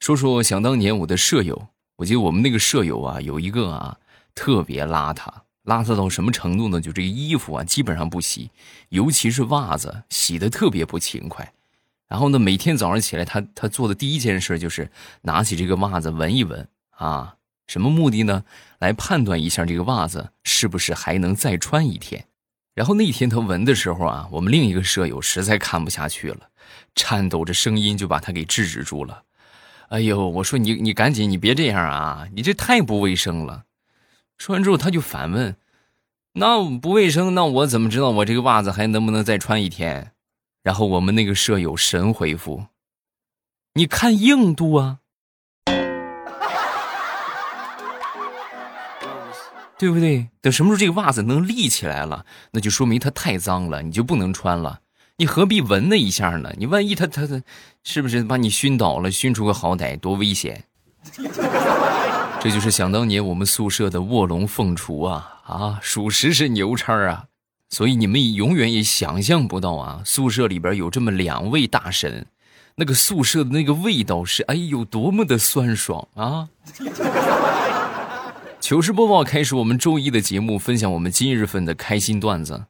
说说想当年我的舍友，我记得我们那个舍友啊，有一个啊特别邋遢，邋遢到什么程度呢？就这个衣服啊，基本上不洗，尤其是袜子，洗的特别不勤快。然后呢，每天早上起来，他他做的第一件事就是拿起这个袜子闻一闻啊，什么目的呢？来判断一下这个袜子是不是还能再穿一天。然后那天他闻的时候啊，我们另一个舍友实在看不下去了，颤抖着声音就把他给制止住了。哎呦，我说你你赶紧，你别这样啊，你这太不卫生了。说完之后，他就反问：“那不卫生，那我怎么知道我这个袜子还能不能再穿一天？”然后我们那个舍友神回复：“你看硬度啊。”对不对？等什么时候这个袜子能立起来了，那就说明它太脏了，你就不能穿了。你何必闻那一下呢？你万一他他他，是不是把你熏倒了，熏出个好歹，多危险！这就是想当年我们宿舍的卧龙凤雏啊啊，属实是牛叉啊！所以你们永远也想象不到啊，宿舍里边有这么两位大神，那个宿舍的那个味道是哎呦多么的酸爽啊！糗事播报开始，我们周一的节目，分享我们今日份的开心段子。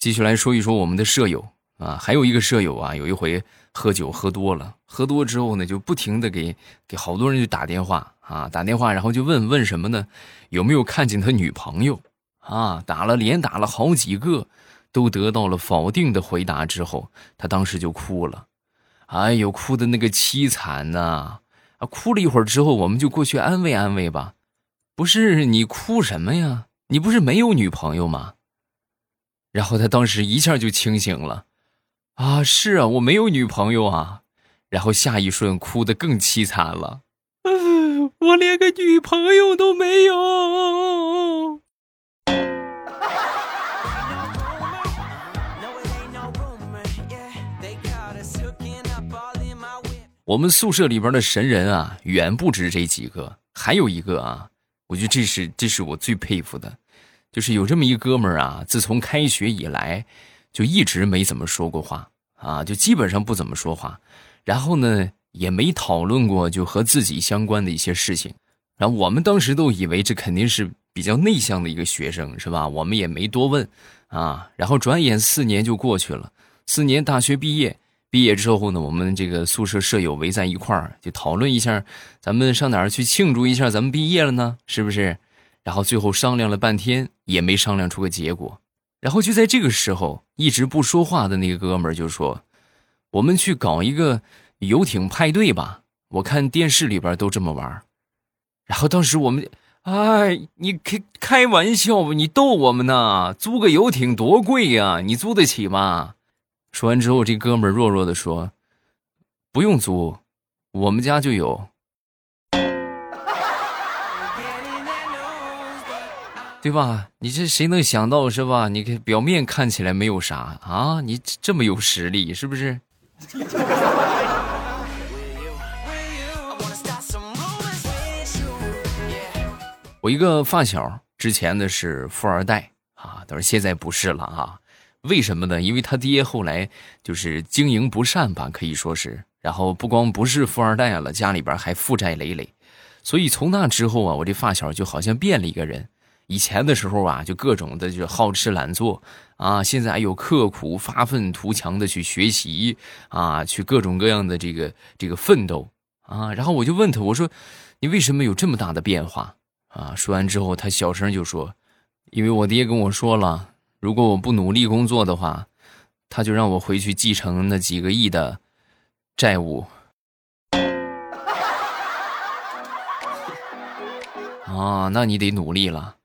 继续来说一说我们的舍友啊，还有一个舍友啊，有一回喝酒喝多了，喝多之后呢，就不停的给给好多人就打电话啊，打电话，然后就问问什么呢？有没有看见他女朋友啊？打了连打了好几个，都得到了否定的回答之后，他当时就哭了，哎呦，哭的那个凄惨呐！啊，哭了一会儿之后，我们就过去安慰安慰吧。不是你哭什么呀？你不是没有女朋友吗？然后他当时一下就清醒了，啊，是啊，我没有女朋友啊。然后下一瞬哭得更凄惨了，我连个女朋友都没有。我们宿舍里边的神人啊，远不止这几个，还有一个啊。我觉得这是这是我最佩服的，就是有这么一哥们儿啊，自从开学以来，就一直没怎么说过话啊，就基本上不怎么说话，然后呢也没讨论过就和自己相关的一些事情，然后我们当时都以为这肯定是比较内向的一个学生是吧？我们也没多问啊，然后转眼四年就过去了，四年大学毕业。毕业之后呢，我们这个宿舍舍友围在一块儿，就讨论一下，咱们上哪儿去庆祝一下咱们毕业了呢？是不是？然后最后商量了半天，也没商量出个结果。然后就在这个时候，一直不说话的那个哥们儿就说：“我们去搞一个游艇派对吧，我看电视里边都这么玩。”然后当时我们，哎，你开开玩笑吧？你逗我们呢？租个游艇多贵呀？你租得起吗？说完之后，这哥们儿弱弱的说：“不用租，我们家就有，对吧？你这谁能想到是吧？你看表面看起来没有啥啊，你这么有实力是不是？”我一个发小之前的是富二代啊，但是现在不是了啊。为什么呢？因为他爹后来就是经营不善吧，可以说是。然后不光不是富二代了，家里边还负债累累。所以从那之后啊，我这发小就好像变了一个人。以前的时候啊，就各种的就好吃懒做啊，现在还有刻苦发愤图强的去学习啊，去各种各样的这个这个奋斗啊。然后我就问他，我说：“你为什么有这么大的变化？”啊，说完之后，他小声就说：“因为我爹跟我说了。”如果我不努力工作的话，他就让我回去继承那几个亿的债务。啊，那你得努力了。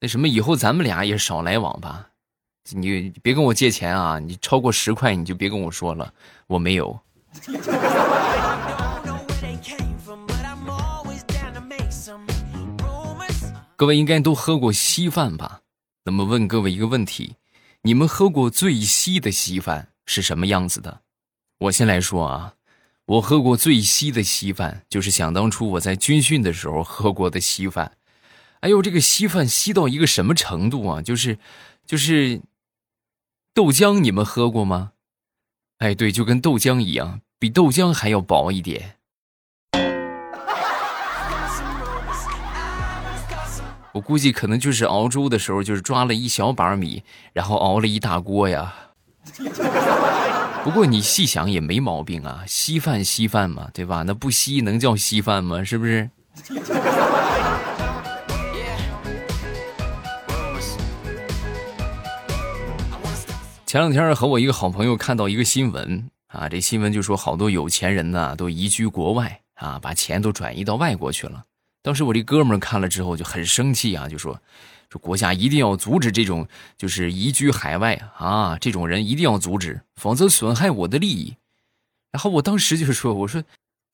那什么，以后咱们俩也少来往吧。你别跟我借钱啊！你超过十块你就别跟我说了，我没有。各位应该都喝过稀饭吧？那么问各位一个问题：你们喝过最稀的稀饭是什么样子的？我先来说啊，我喝过最稀的稀饭，就是想当初我在军训的时候喝过的稀饭。哎呦这个稀饭稀到一个什么程度啊？就是就是豆浆你们喝过吗？哎对就跟豆浆一样比豆浆还要薄一点。我估计可能就是熬粥的时候就是抓了一小把米然后熬了一大锅呀。不过你细想也没毛病啊稀饭稀饭嘛对吧？那不稀能叫稀饭吗？是不是？前两天和我一个好朋友看到一个新闻啊，这新闻就说好多有钱人呢都移居国外啊，把钱都转移到外国去了。当时我这哥们看了之后就很生气啊，就说。说国家一定要阻止这种就是移居海外啊，这种人一定要阻止，否则损害我的利益。然后我当时就说：“我说，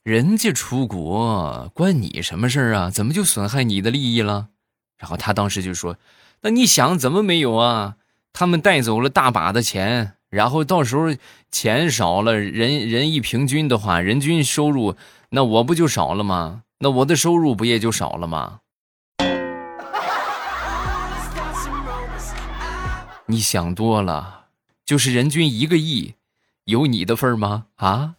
人家出国关你什么事儿啊？怎么就损害你的利益了？”然后他当时就说：“那你想怎么没有啊？他们带走了大把的钱，然后到时候钱少了，人人一平均的话，人均收入那我不就少了吗？那我的收入不也就少了吗？” 你想多了，就是人均一个亿，有你的份儿吗？啊！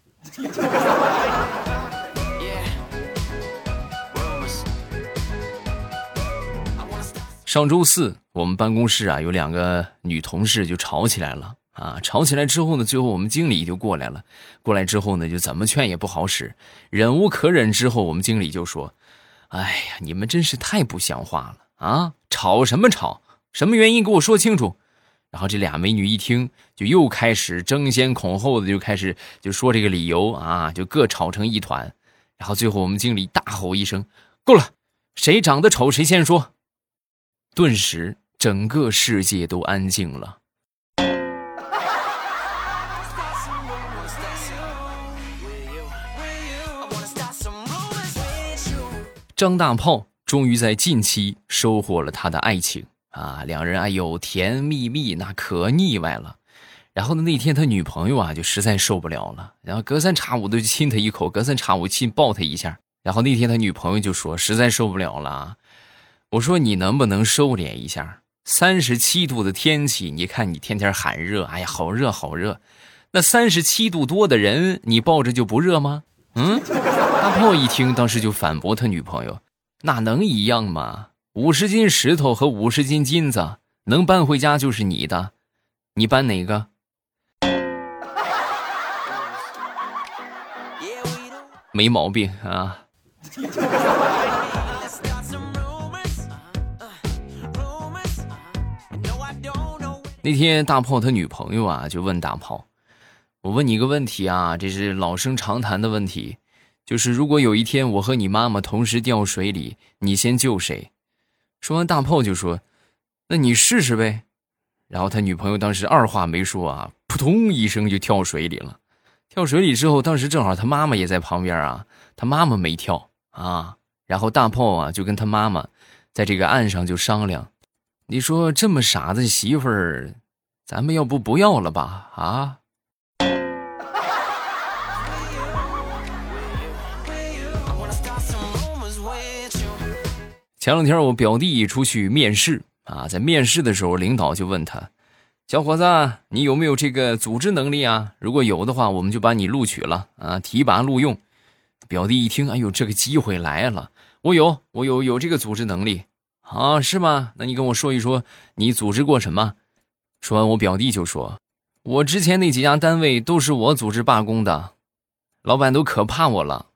上周四，我们办公室啊有两个女同事就吵起来了啊！吵起来之后呢，最后我们经理就过来了。过来之后呢，就怎么劝也不好使，忍无可忍之后，我们经理就说：“哎呀，你们真是太不像话了啊！吵什么吵？什么原因？给我说清楚。”然后这俩美女一听，就又开始争先恐后的就开始就说这个理由啊，就各吵成一团。然后最后我们经理大吼一声：“够了，谁长得丑谁先说。”顿时整个世界都安静了。张大炮终于在近期收获了他的爱情。啊，两人哎呦甜蜜蜜，那可腻歪了。然后呢，那天他女朋友啊就实在受不了了，然后隔三差五的就亲他一口，隔三差五亲抱他一下。然后那天他女朋友就说实在受不了了，我说你能不能收敛一下？三十七度的天气，你看你天天喊热，哎呀好热好热，那三十七度多的人你抱着就不热吗？嗯，大炮一听，当时就反驳他女朋友，那能一样吗？五十斤石头和五十斤金子能搬回家就是你的，你搬哪个？没毛病啊。那天大炮他女朋友啊就问大炮：“我问你个问题啊，这是老生常谈的问题，就是如果有一天我和你妈妈同时掉水里，你先救谁？”说完，大炮就说：“那你试试呗。”然后他女朋友当时二话没说啊，扑通一声就跳水里了。跳水里之后，当时正好他妈妈也在旁边啊，他妈妈没跳啊。然后大炮啊就跟他妈妈在这个岸上就商量：“你说这么傻的媳妇儿，咱们要不不要了吧？啊？”前两天我表弟出去面试啊，在面试的时候，领导就问他：“小伙子，你有没有这个组织能力啊？如果有的话，我们就把你录取了啊，提拔录用。”表弟一听，哎呦，这个机会来了！我有，我有，有这个组织能力啊，是吗？那你跟我说一说，你组织过什么？说完，我表弟就说：“我之前那几家单位都是我组织罢工的，老板都可怕我了。”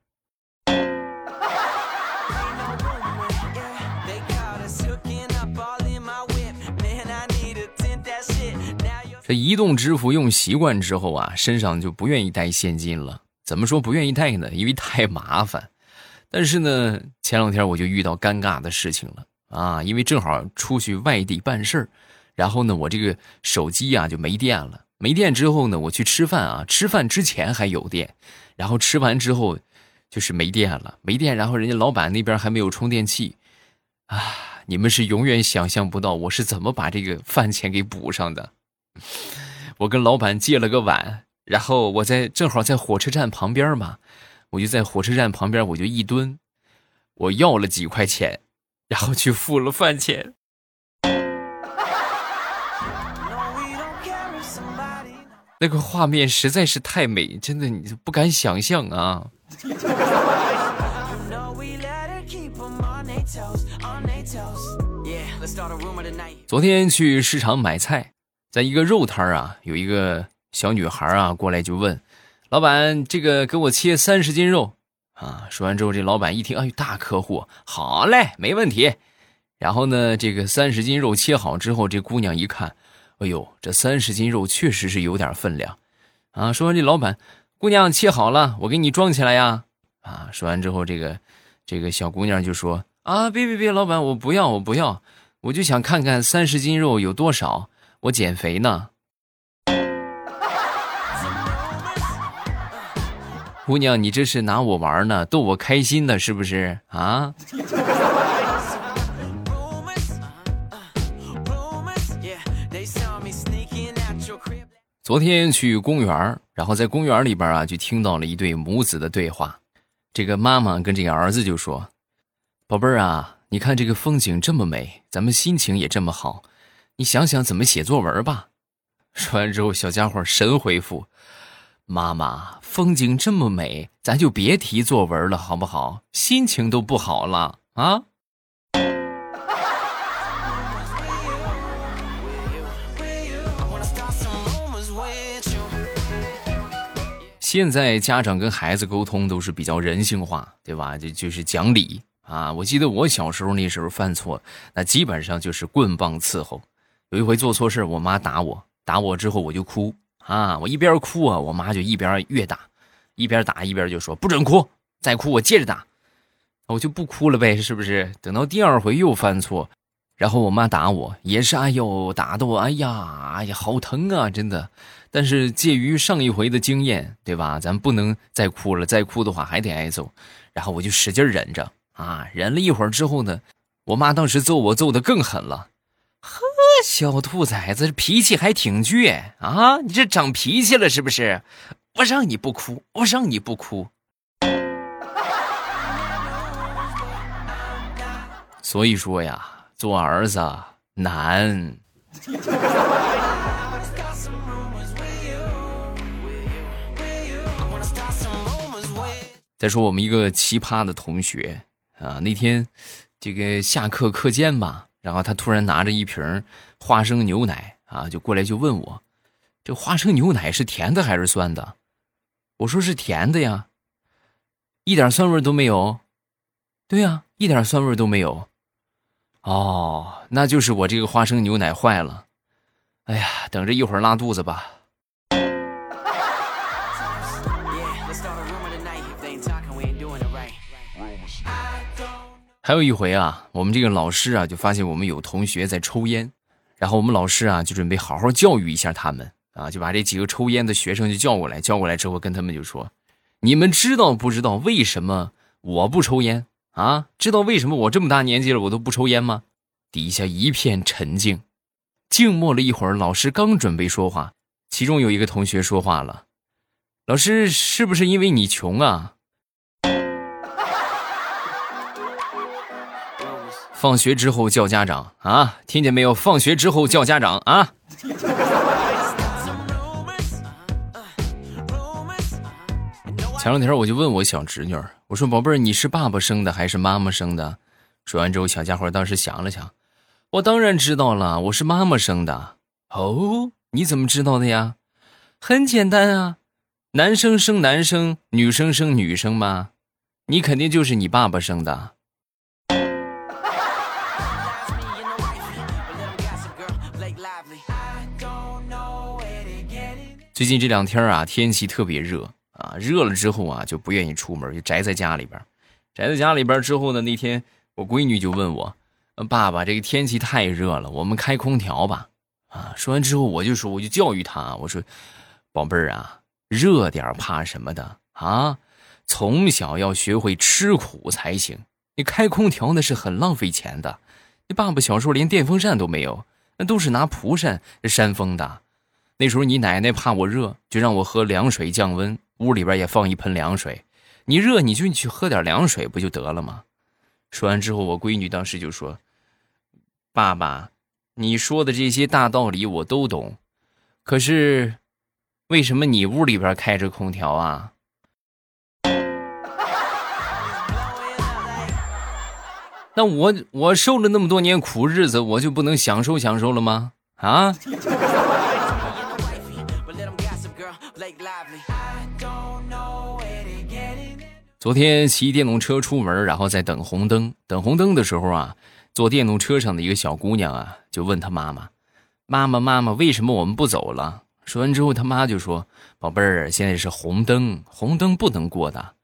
这移动支付用习惯之后啊，身上就不愿意带现金了。怎么说不愿意带呢？因为太麻烦。但是呢，前两天我就遇到尴尬的事情了啊，因为正好出去外地办事儿，然后呢，我这个手机啊就没电了。没电之后呢，我去吃饭啊，吃饭之前还有电，然后吃完之后就是没电了，没电。然后人家老板那边还没有充电器啊，你们是永远想象不到我是怎么把这个饭钱给补上的。我跟老板借了个碗，然后我在正好在火车站旁边嘛，我就在火车站旁边，我就一蹲，我要了几块钱，然后去付了饭钱。那个画面实在是太美，真的你不敢想象啊。昨天去市场买菜，在一个肉摊啊，有一个小女孩啊过来就问老板：“这个给我切三十斤肉啊！”说完之后，这老板一听，哎，大客户，好嘞，没问题。然后呢，这个三十斤肉切好之后，这姑娘一看，哎呦，这三十斤肉确实是有点分量啊。说完，这老板，姑娘切好了，我给你装起来呀。啊，说完之后，这个这个小姑娘就说：“啊，别别别，老板，我不要，我不要。”我就想看看三十斤肉有多少，我减肥呢。姑娘，你这是拿我玩呢，逗我开心呢，是不是啊？昨天去公园，然后在公园里边啊，就听到了一对母子的对话。这个妈妈跟这个儿子就说：“宝贝儿啊。”你看这个风景这么美，咱们心情也这么好，你想想怎么写作文吧。说完之后，小家伙神回复：“妈妈，风景这么美，咱就别提作文了，好不好？心情都不好了啊。”现在家长跟孩子沟通都是比较人性化，对吧？就就是讲理。啊，我记得我小时候那时候犯错，那基本上就是棍棒伺候。有一回做错事，我妈打我，打我之后我就哭啊，我一边哭啊，我妈就一边越打，一边打一边就说不准哭，再哭我接着打，我就不哭了呗，是不是？等到第二回又犯错，然后我妈打我也是，哎呦，打的我，哎呀，哎呀，好疼啊，真的。但是介于上一回的经验，对吧？咱不能再哭了，再哭的话还得挨揍，然后我就使劲忍着。啊，忍了一会儿之后呢，我妈当时揍我揍的更狠了。小兔崽子脾气还挺倔啊！你这长脾气了是不是？我让你不哭，我让你不哭。所以说呀，做儿子难。再说我们一个奇葩的同学。啊，那天，这个下课课间吧，然后他突然拿着一瓶花生牛奶啊，就过来就问我，这花生牛奶是甜的还是酸的？我说是甜的呀，一点酸味都没有。对呀，一点酸味都没有。哦，那就是我这个花生牛奶坏了。哎呀，等着一会儿拉肚子吧。还有一回啊，我们这个老师啊，就发现我们有同学在抽烟，然后我们老师啊，就准备好好教育一下他们啊，就把这几个抽烟的学生就叫过来，叫过来之后跟他们就说：“你们知道不知道为什么我不抽烟啊？知道为什么我这么大年纪了我都不抽烟吗？”底下一片沉静，静默了一会儿，老师刚准备说话，其中有一个同学说话了：“老师，是不是因为你穷啊？”放学之后叫家长啊！听见没有？放学之后叫家长啊！前两天我就问我小侄女我说：“宝贝儿，你是爸爸生的还是妈妈生的？”说完之后，小家伙当时想了想，我当然知道了，我是妈妈生的。哦，你怎么知道的呀？很简单啊，男生生男生，女生生女生嘛，你肯定就是你爸爸生的。最近这两天啊，天气特别热啊，热了之后啊，就不愿意出门，就宅在家里边。宅在家里边之后呢，那天我闺女就问我：“爸爸，这个天气太热了，我们开空调吧？”啊，说完之后我就说，我就教育她，我说：“宝贝儿啊，热点怕什么的啊？从小要学会吃苦才行。你开空调那是很浪费钱的。你爸爸小时候连电风扇都没有，那都是拿蒲扇扇风的。”那时候你奶奶怕我热，就让我喝凉水降温，屋里边也放一盆凉水。你热你就去喝点凉水不就得了吗？说完之后，我闺女当时就说：“爸爸，你说的这些大道理我都懂，可是为什么你屋里边开着空调啊？” 那我我受了那么多年苦日子，我就不能享受享受了吗？啊？昨天骑电动车出门，然后在等红灯。等红灯的时候啊，坐电动车上的一个小姑娘啊，就问她妈妈：“妈妈，妈妈，为什么我们不走了？”说完之后，他妈就说：“宝贝儿，现在是红灯，红灯不能过的。”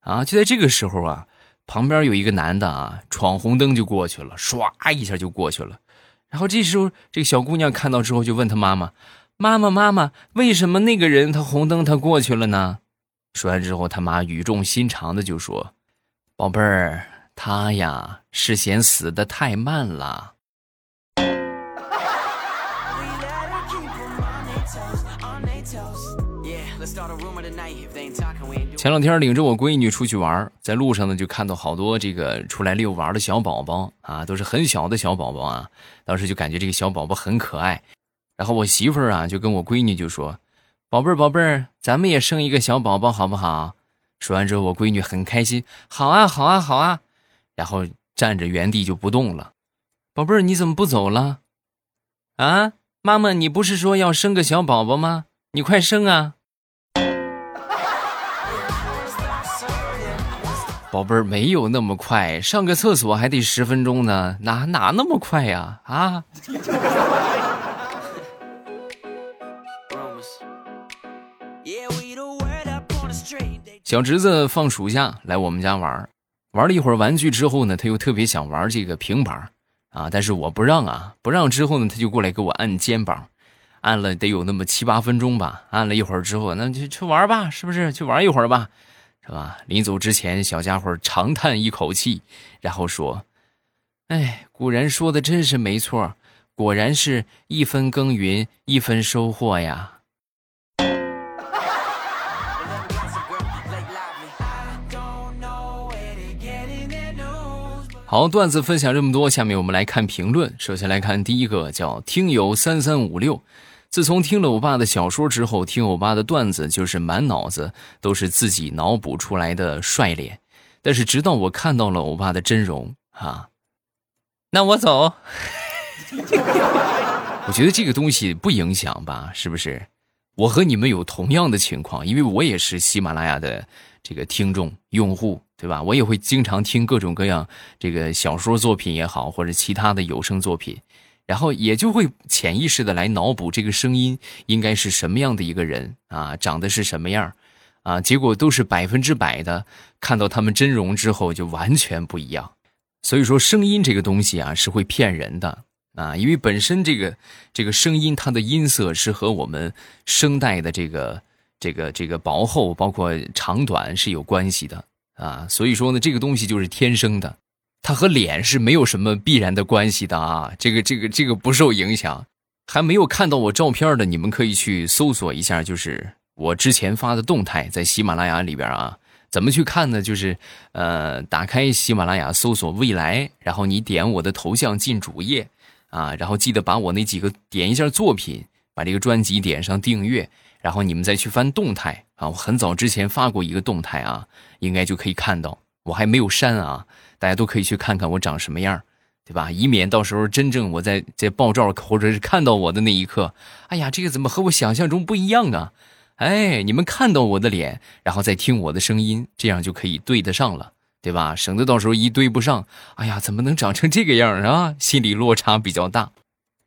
啊，就在这个时候啊，旁边有一个男的啊，闯红灯就过去了，唰一下就过去了。然后这时候，这个小姑娘看到之后，就问她妈妈：“妈妈，妈妈，为什么那个人他红灯他过去了呢？”说完之后，他妈语重心长的就说：“宝贝儿，他呀是嫌死的太慢了。” 前两天领着我闺女出去玩，在路上呢就看到好多这个出来遛娃的小宝宝啊，都是很小的小宝宝啊。当时就感觉这个小宝宝很可爱，然后我媳妇儿啊就跟我闺女就说。宝贝儿，宝贝儿，咱们也生一个小宝宝好不好？说完之后，我闺女很开心，好啊，好啊，好啊，然后站着原地就不动了。宝贝儿，你怎么不走了？啊，妈妈，你不是说要生个小宝宝吗？你快生啊！宝贝儿，没有那么快，上个厕所还得十分钟呢，哪哪那么快呀？啊！小侄子放暑假来我们家玩，玩了一会儿玩具之后呢，他又特别想玩这个平板啊，但是我不让啊，不让之后呢，他就过来给我按肩膀，按了得有那么七八分钟吧，按了一会儿之后，那就去玩吧，是不是？去玩一会儿吧，是吧？临走之前，小家伙长叹一口气，然后说：“哎，古人说的真是没错，果然是一分耕耘一分收获呀。”好，段子分享这么多，下面我们来看评论。首先来看第一个，叫听友三三五六。自从听了我爸的小说之后，听我爸的段子就是满脑子都是自己脑补出来的帅脸。但是直到我看到了我爸的真容，啊，那我走。我觉得这个东西不影响吧？是不是？我和你们有同样的情况，因为我也是喜马拉雅的这个听众用户。对吧？我也会经常听各种各样这个小说作品也好，或者其他的有声作品，然后也就会潜意识的来脑补这个声音应该是什么样的一个人啊，长得是什么样啊？结果都是百分之百的，看到他们真容之后就完全不一样。所以说，声音这个东西啊是会骗人的啊，因为本身这个这个声音它的音色是和我们声带的这个这个这个薄厚包括长短是有关系的。啊，所以说呢，这个东西就是天生的，它和脸是没有什么必然的关系的啊。这个、这个、这个不受影响。还没有看到我照片的，你们可以去搜索一下，就是我之前发的动态，在喜马拉雅里边啊。怎么去看呢？就是呃，打开喜马拉雅，搜索“未来”，然后你点我的头像进主页啊，然后记得把我那几个点一下作品，把这个专辑点上订阅。然后你们再去翻动态啊，我很早之前发过一个动态啊，应该就可以看到，我还没有删啊，大家都可以去看看我长什么样，对吧？以免到时候真正我在在爆照或者是看到我的那一刻，哎呀，这个怎么和我想象中不一样啊？哎，你们看到我的脸，然后再听我的声音，这样就可以对得上了，对吧？省得到时候一对不上，哎呀，怎么能长成这个样啊？心理落差比较大。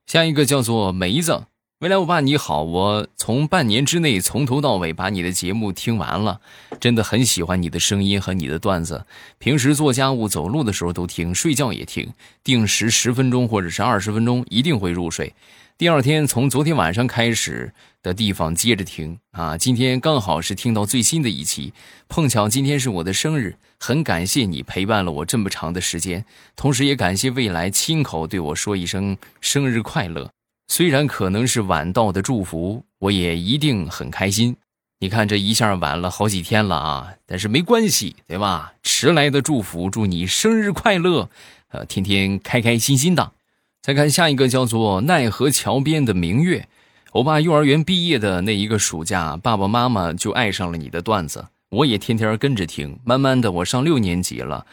下一个叫做梅子。未来，我爸你好，我从半年之内从头到尾把你的节目听完了，真的很喜欢你的声音和你的段子。平时做家务、走路的时候都听，睡觉也听，定时十分钟或者是二十分钟一定会入睡。第二天从昨天晚上开始的地方接着听啊，今天刚好是听到最新的一期，碰巧今天是我的生日，很感谢你陪伴了我这么长的时间，同时也感谢未来亲口对我说一声生日快乐。虽然可能是晚到的祝福，我也一定很开心。你看这一下晚了好几天了啊，但是没关系，对吧？迟来的祝福，祝你生日快乐，呃，天天开开心心的。再看下一个，叫做奈何桥边的明月。欧巴幼儿园毕业的那一个暑假，爸爸妈妈就爱上了你的段子，我也天天跟着听。慢慢的，我上六年级了。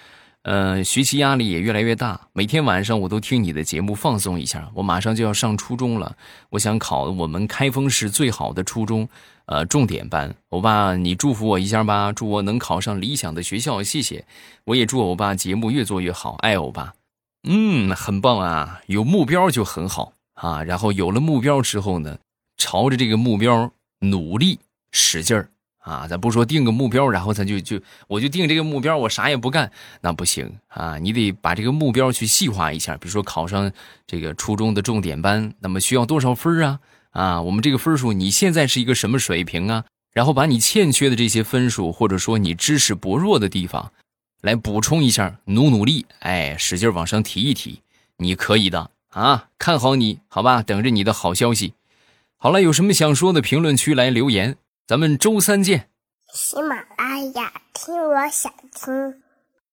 呃，学习压力也越来越大，每天晚上我都听你的节目放松一下。我马上就要上初中了，我想考我们开封市最好的初中，呃，重点班。欧巴，你祝福我一下吧，祝我能考上理想的学校，谢谢。我也祝欧巴节目越做越好，爱欧巴。嗯，很棒啊，有目标就很好啊。然后有了目标之后呢，朝着这个目标努力使劲儿。啊，咱不说定个目标，然后咱就就我就定这个目标，我啥也不干，那不行啊！你得把这个目标去细化一下，比如说考上这个初中的重点班，那么需要多少分啊？啊，我们这个分数你现在是一个什么水平啊？然后把你欠缺的这些分数，或者说你知识薄弱的地方，来补充一下，努努力，哎，使劲往上提一提，你可以的啊！看好你，好吧？等着你的好消息。好了，有什么想说的，评论区来留言。咱们周三见。喜马拉雅，听我想听。